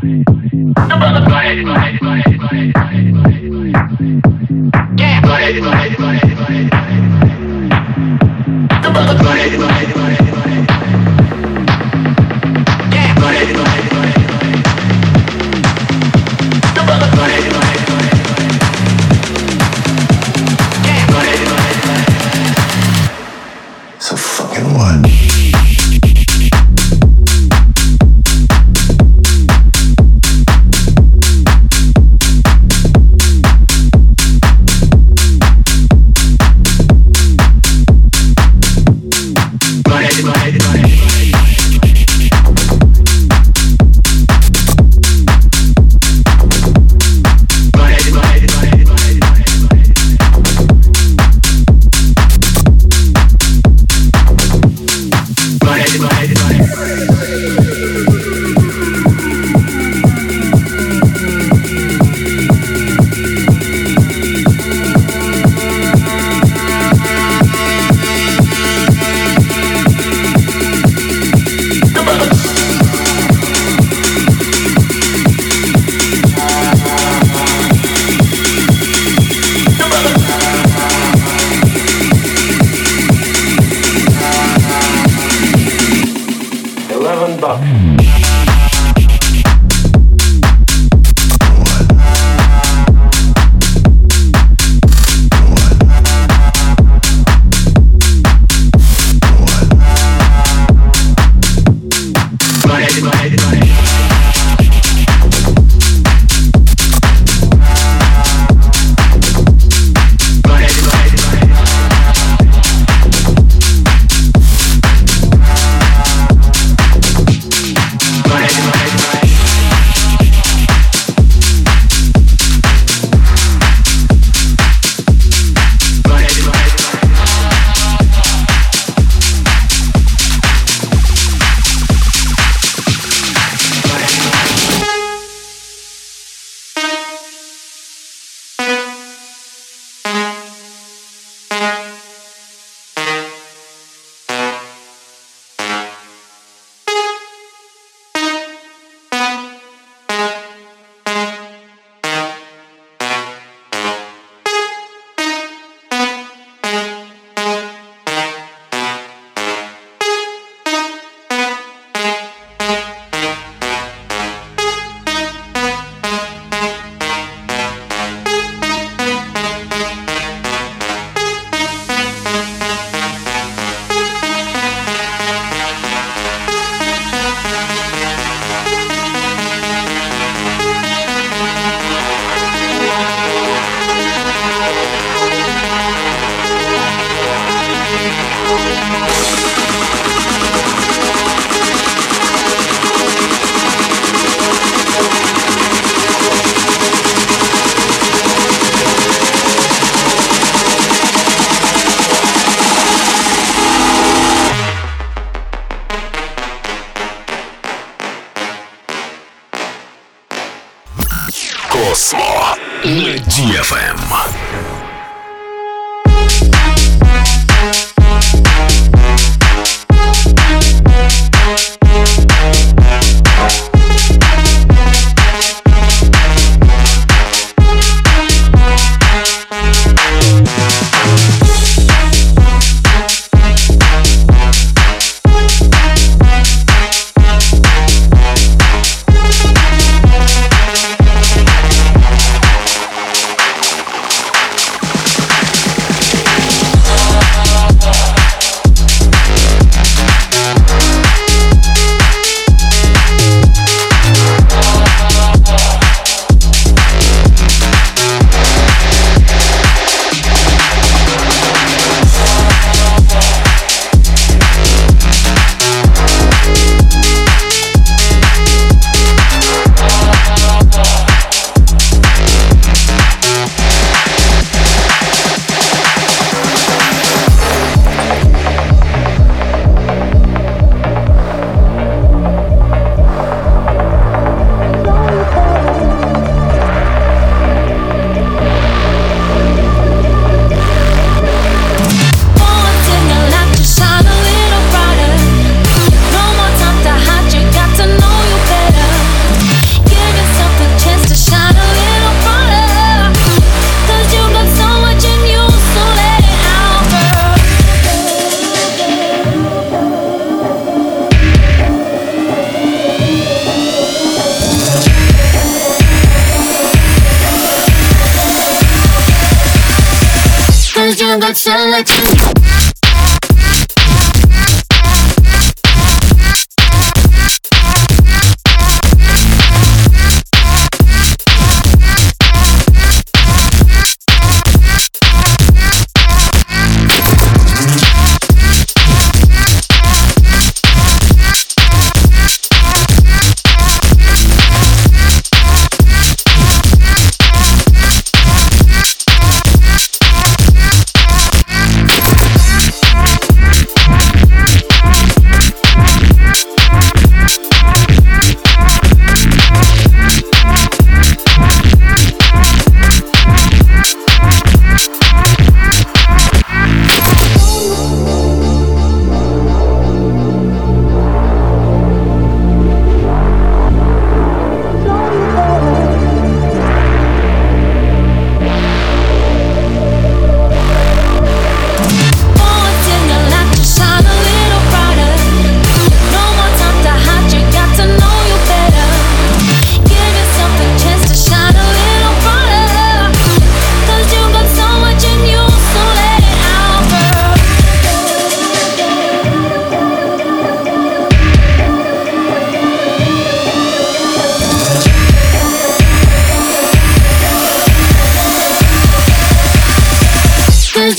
see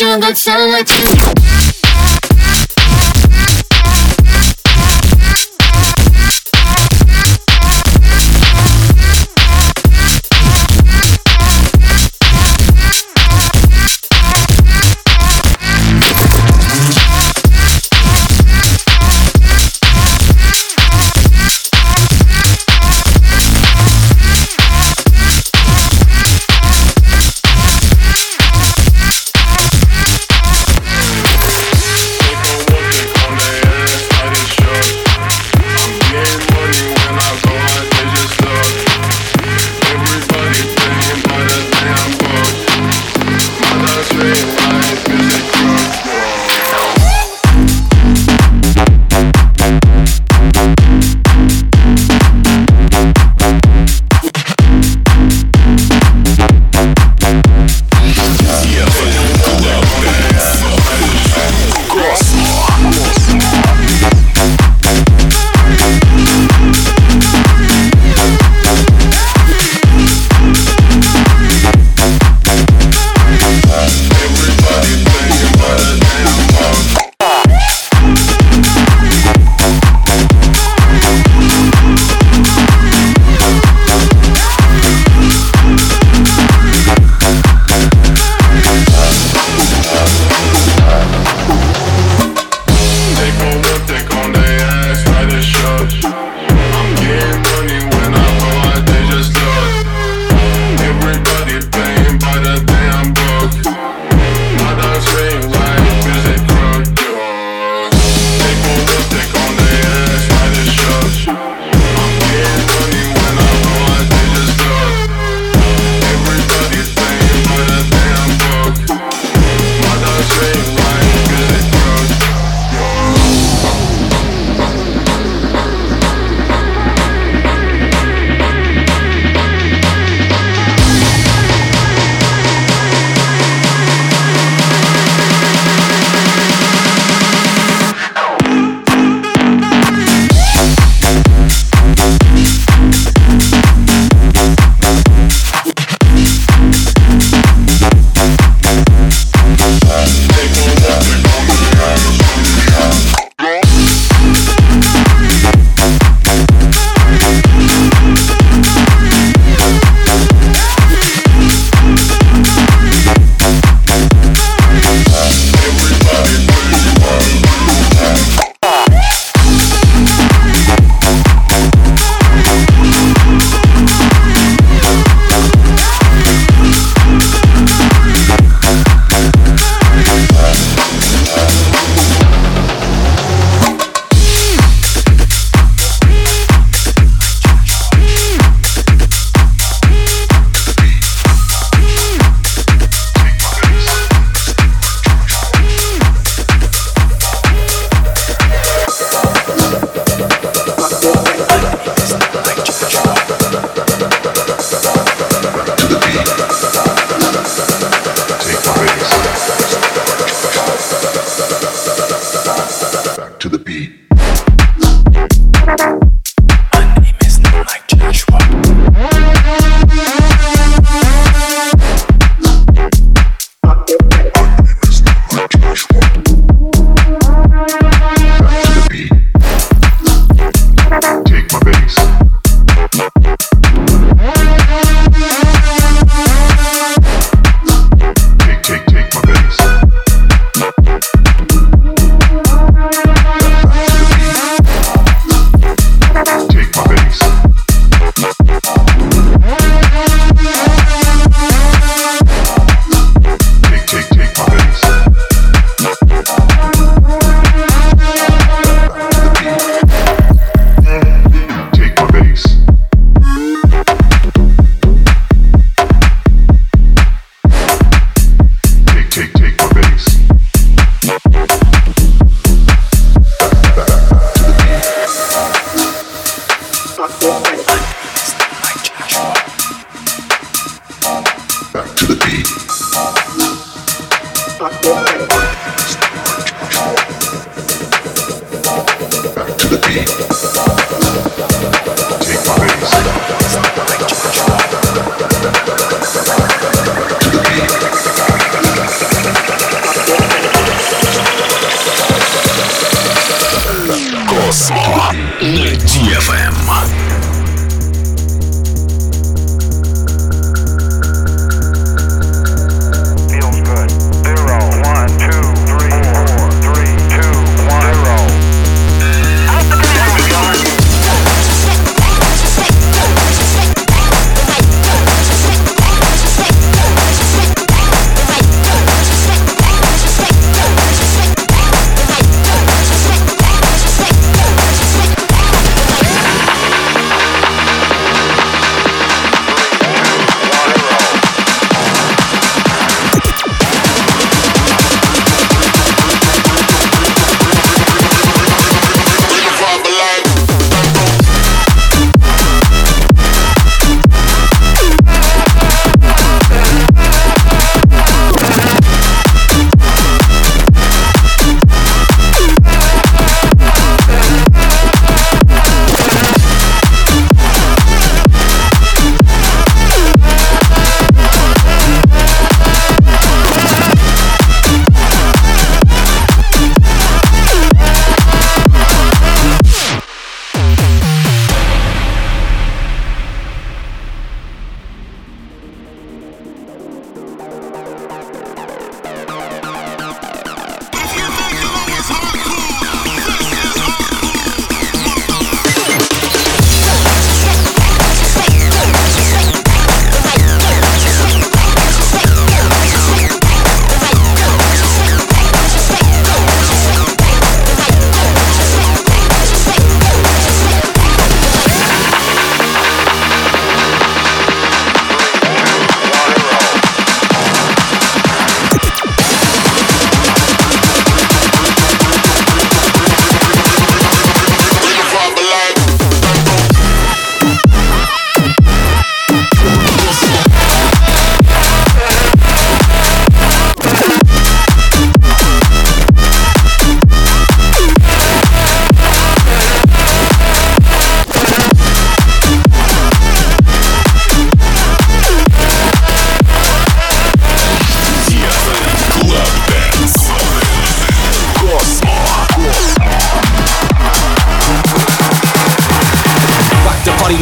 feel that you?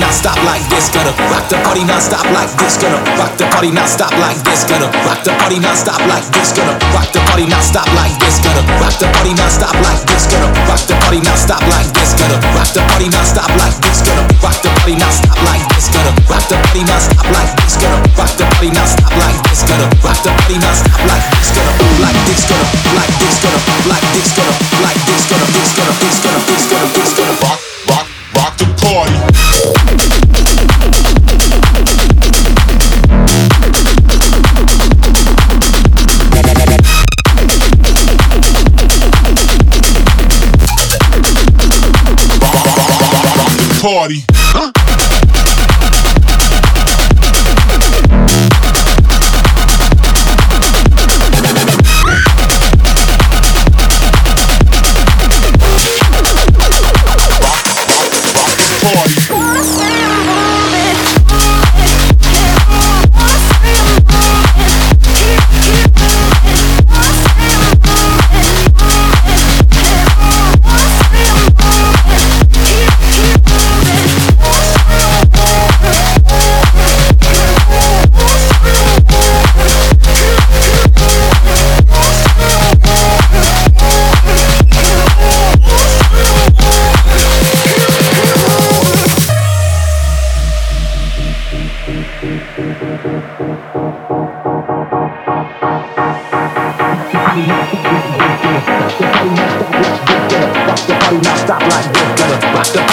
Party not stop like this. Gonna rock the party not stop like this. Gonna rock the party not stop like this. Gonna rock the party not stop like this. Gonna rock the party not stop like this. Gonna rock the party not stop like this. Gonna rock the party not stop like this. Gonna rock the party not stop like this. Gonna rock the party not stop like this. Gonna rock the party not stop like this. Gonna like this. Gonna like this. Gonna like this. Gonna like this. Gonna this. Gonna this. Gonna this. Gonna this. Gonna rock rock rock party.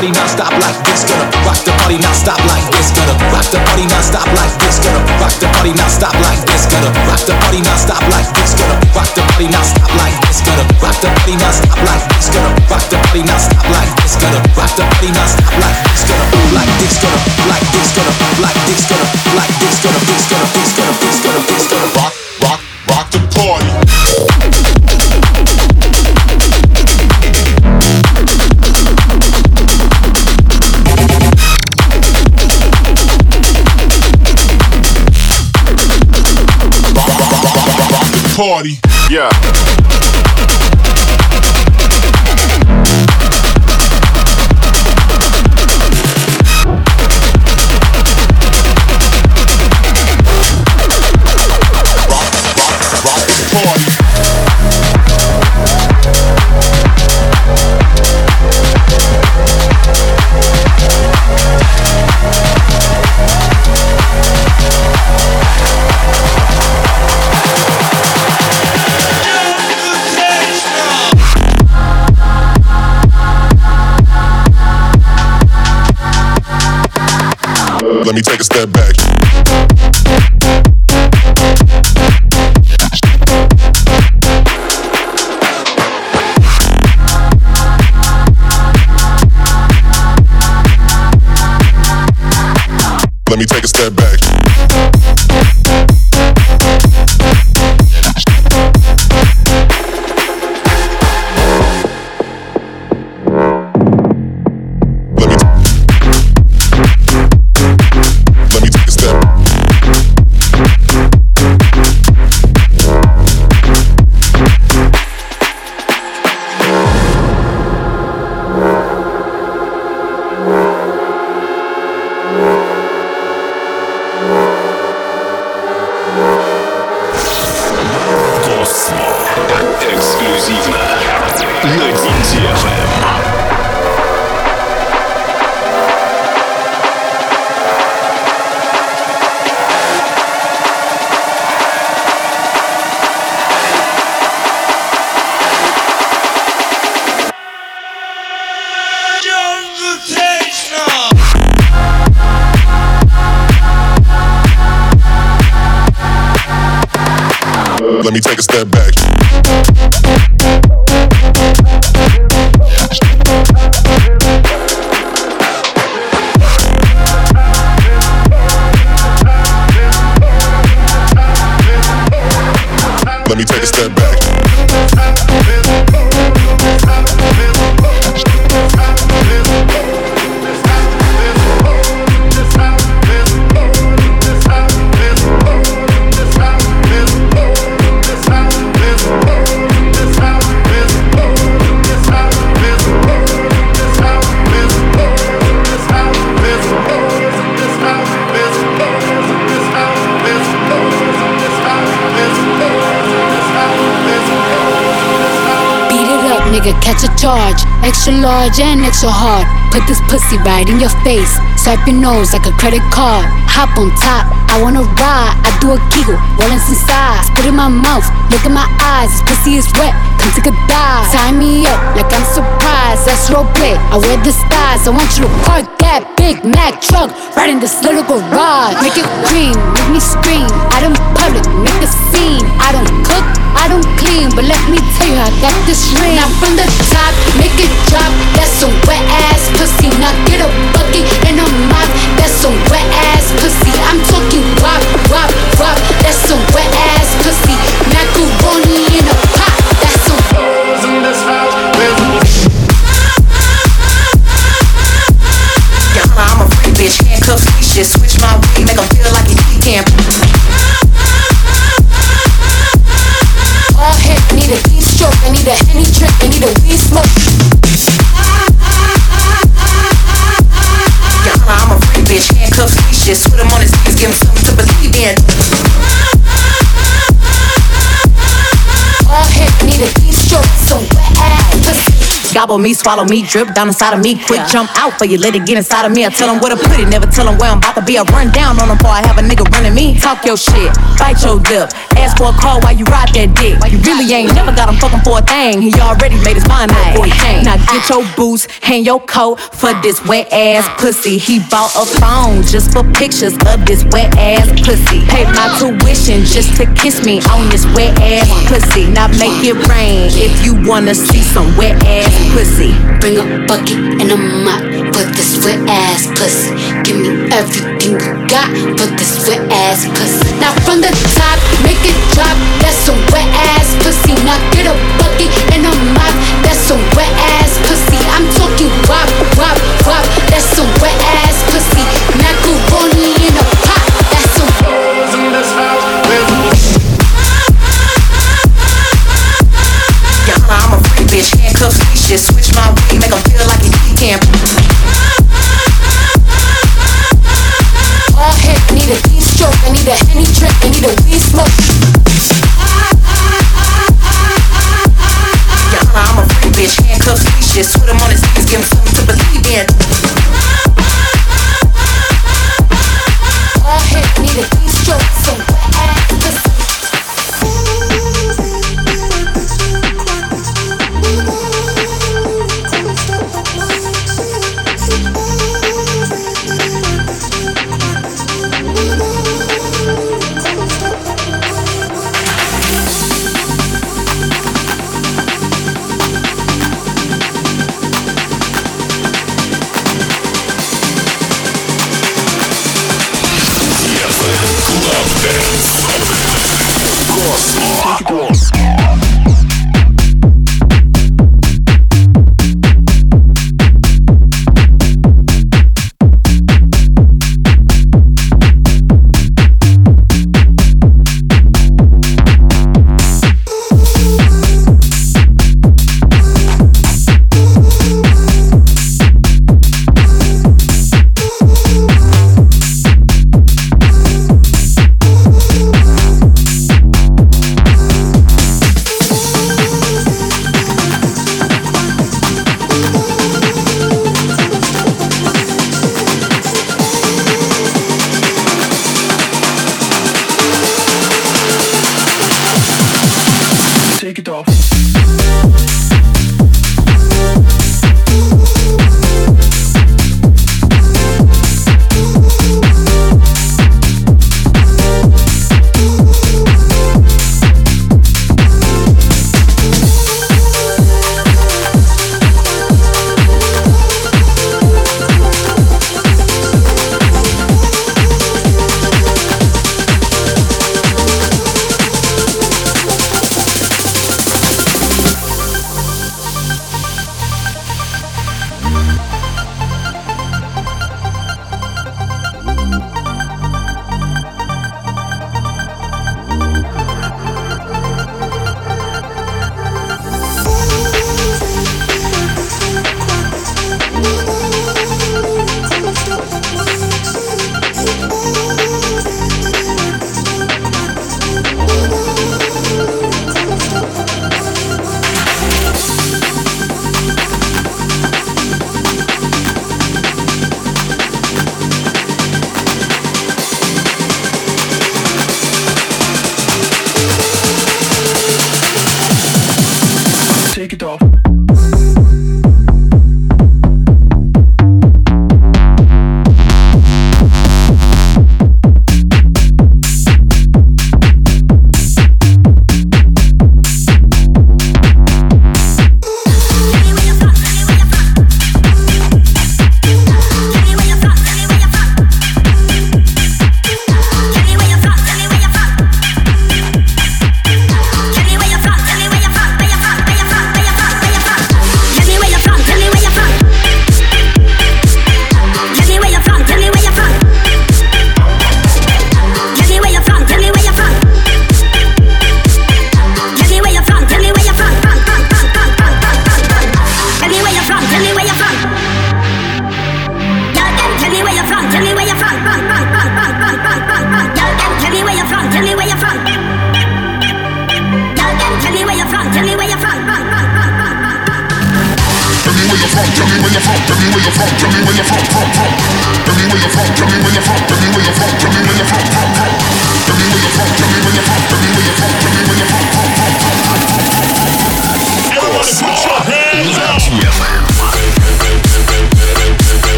Like this, gonna rock the party not stop like this, gonna rock the party not stop like this, gonna rock the party not stop like this, gonna rock the party not stop like this, gonna rock the party not stop life, it's gonna rock the plane I'll stop life, it's gonna Rock the party, not stop life, it's gonna rock the plenas, stop life, it's gonna like this, gonna party. Yeah. Let me take a step back. Let me take a step back. Nigga, catch a charge. Extra large and extra hard. Put this pussy right in your face. Swipe your nose like a credit card. Hop on top, I wanna ride. I do a giggle, rollin' some sides. Spit in my mouth, look in my eyes. This pussy is wet, come take a dive. Tie me up like I'm surprised. That's role play. I wear the stars. I want you to park that Big Mack truck right in this little garage. Make it cream, make me scream. Out in public, make a scene. I don't cook, I don't clean, but let me tell you, I got this ring. Now from the top, make it drop. That's some wet ass pussy. Now get a bucket and a mop. That's some wet ass pussy. I'm talking wop, wop, wop. That's some wet ass pussy. Macaroni Gobble me, swallow me, drip down inside of me. Quick jump out for you, let it get inside of me. I tell him where to put it, never tell him where I'm about to be. I run down on him before I have a nigga running me. Talk your shit, bite your lip. Ask for a call while you ride that dick. You really ain't never got him fucking for a thing. He already made his mind up before he came. Now get your boots, hang your coat for this wet ass pussy. He bought a phone just for pictures of this wet ass pussy. Paid my tuition just to kiss me on this wet ass pussy. Now make it rain if you wanna see some wet ass pussy. Bring a bucket and a mop for this wet ass pussy. Give me everything you got for this wet ass pussy. Now from the top, make it drop. That's a wet ass pussy. Now get a bucket and a mop. That's some wet ass pussy. I'm talking wop, wop, wop. That's a wet ass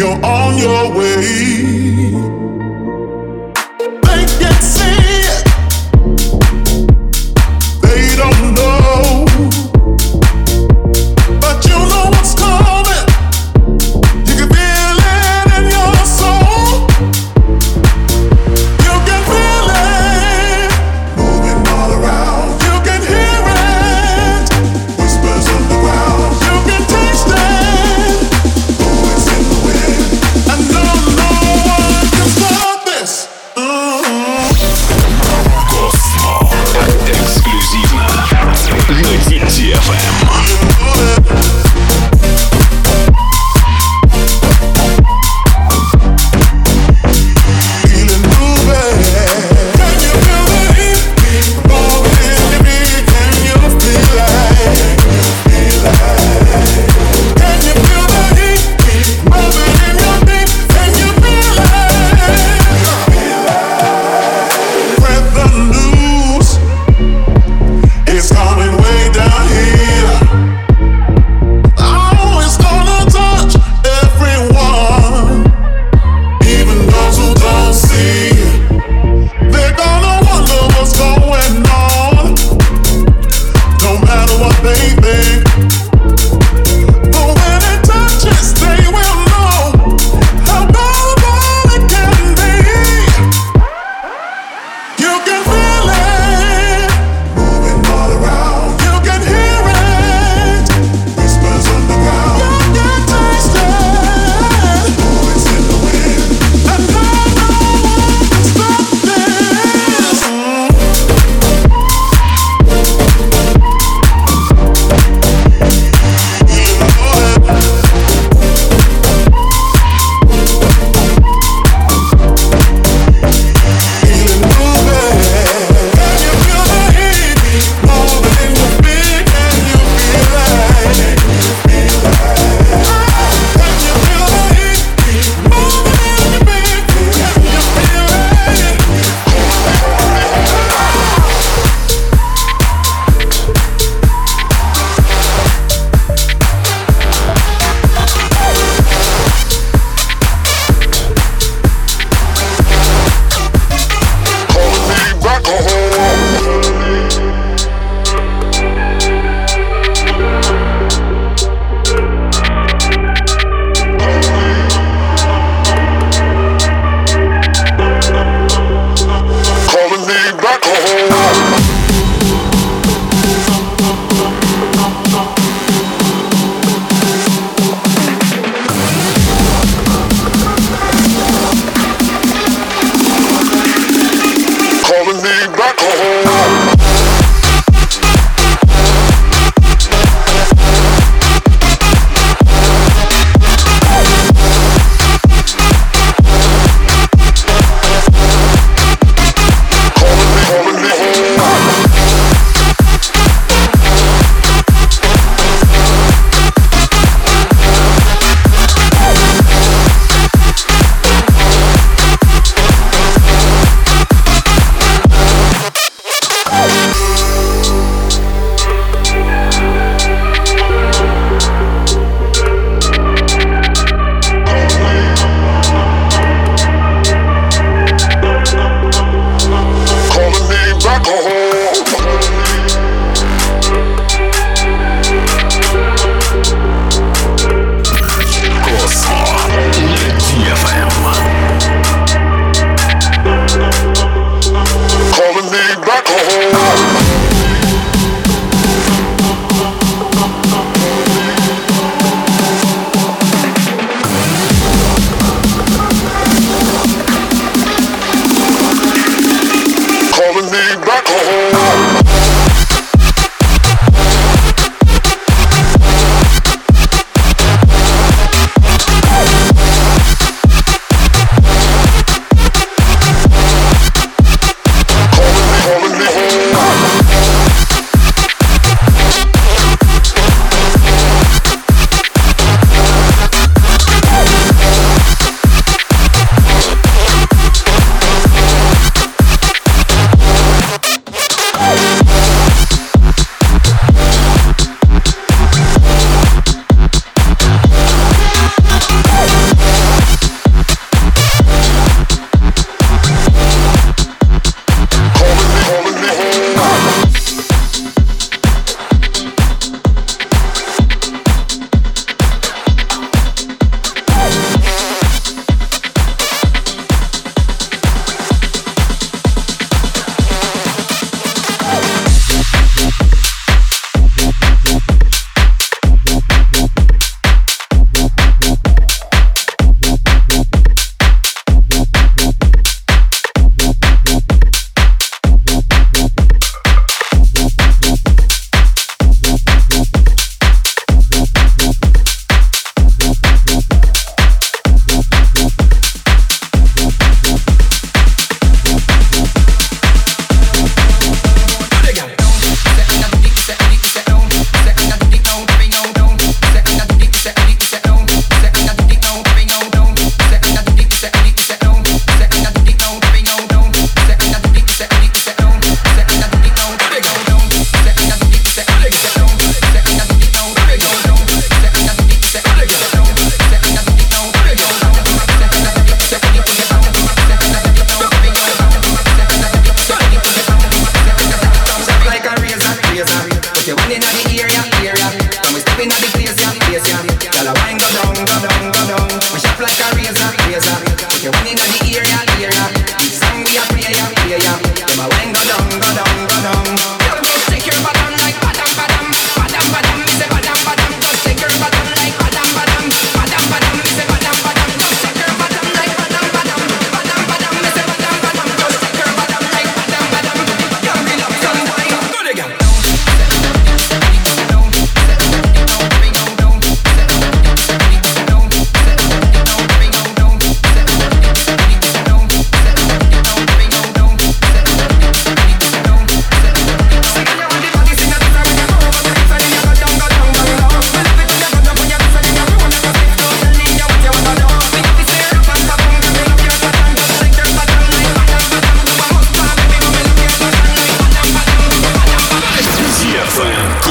You're on your way.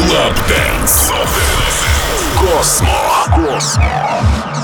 Клаб Дэнс. Космо. Космо.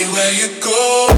Anywhere you go.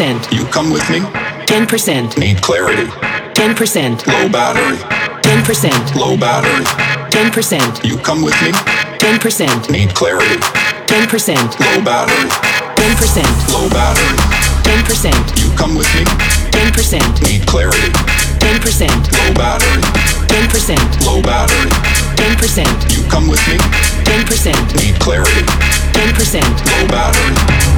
10%. You come with me? 10%. Need clarity? 10%. Low battery? 10%. Low battery? 10%. You come with me? 10%. Need clarity? 10%. Low battery? 10%. Low battery? 10%. You come with me? 10%. Need clarity? 10%. Low battery? 10%. Low battery? 10%. You come with me? 10%. Need clarity? 10%. Low battery?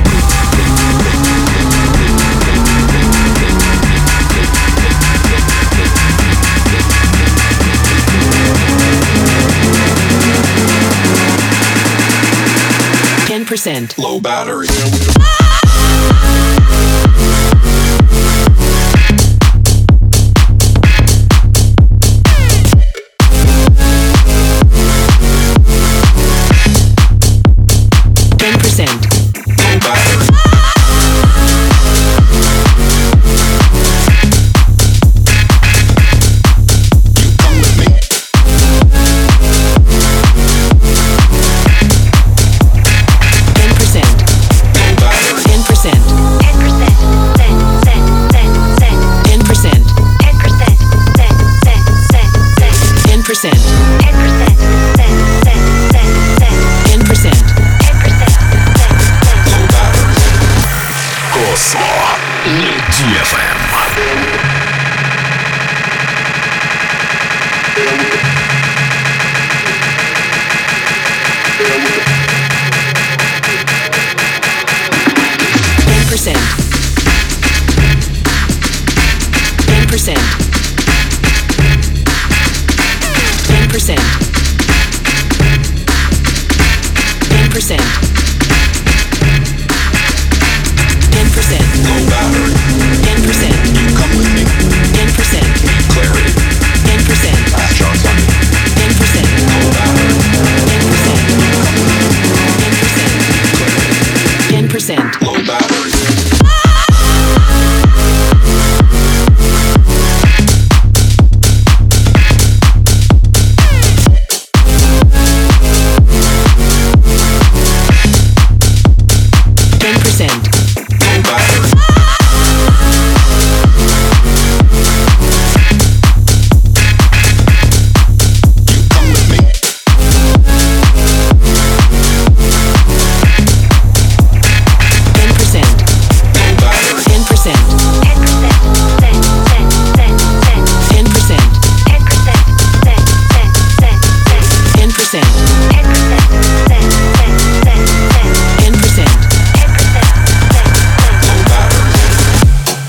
10%. Low battery.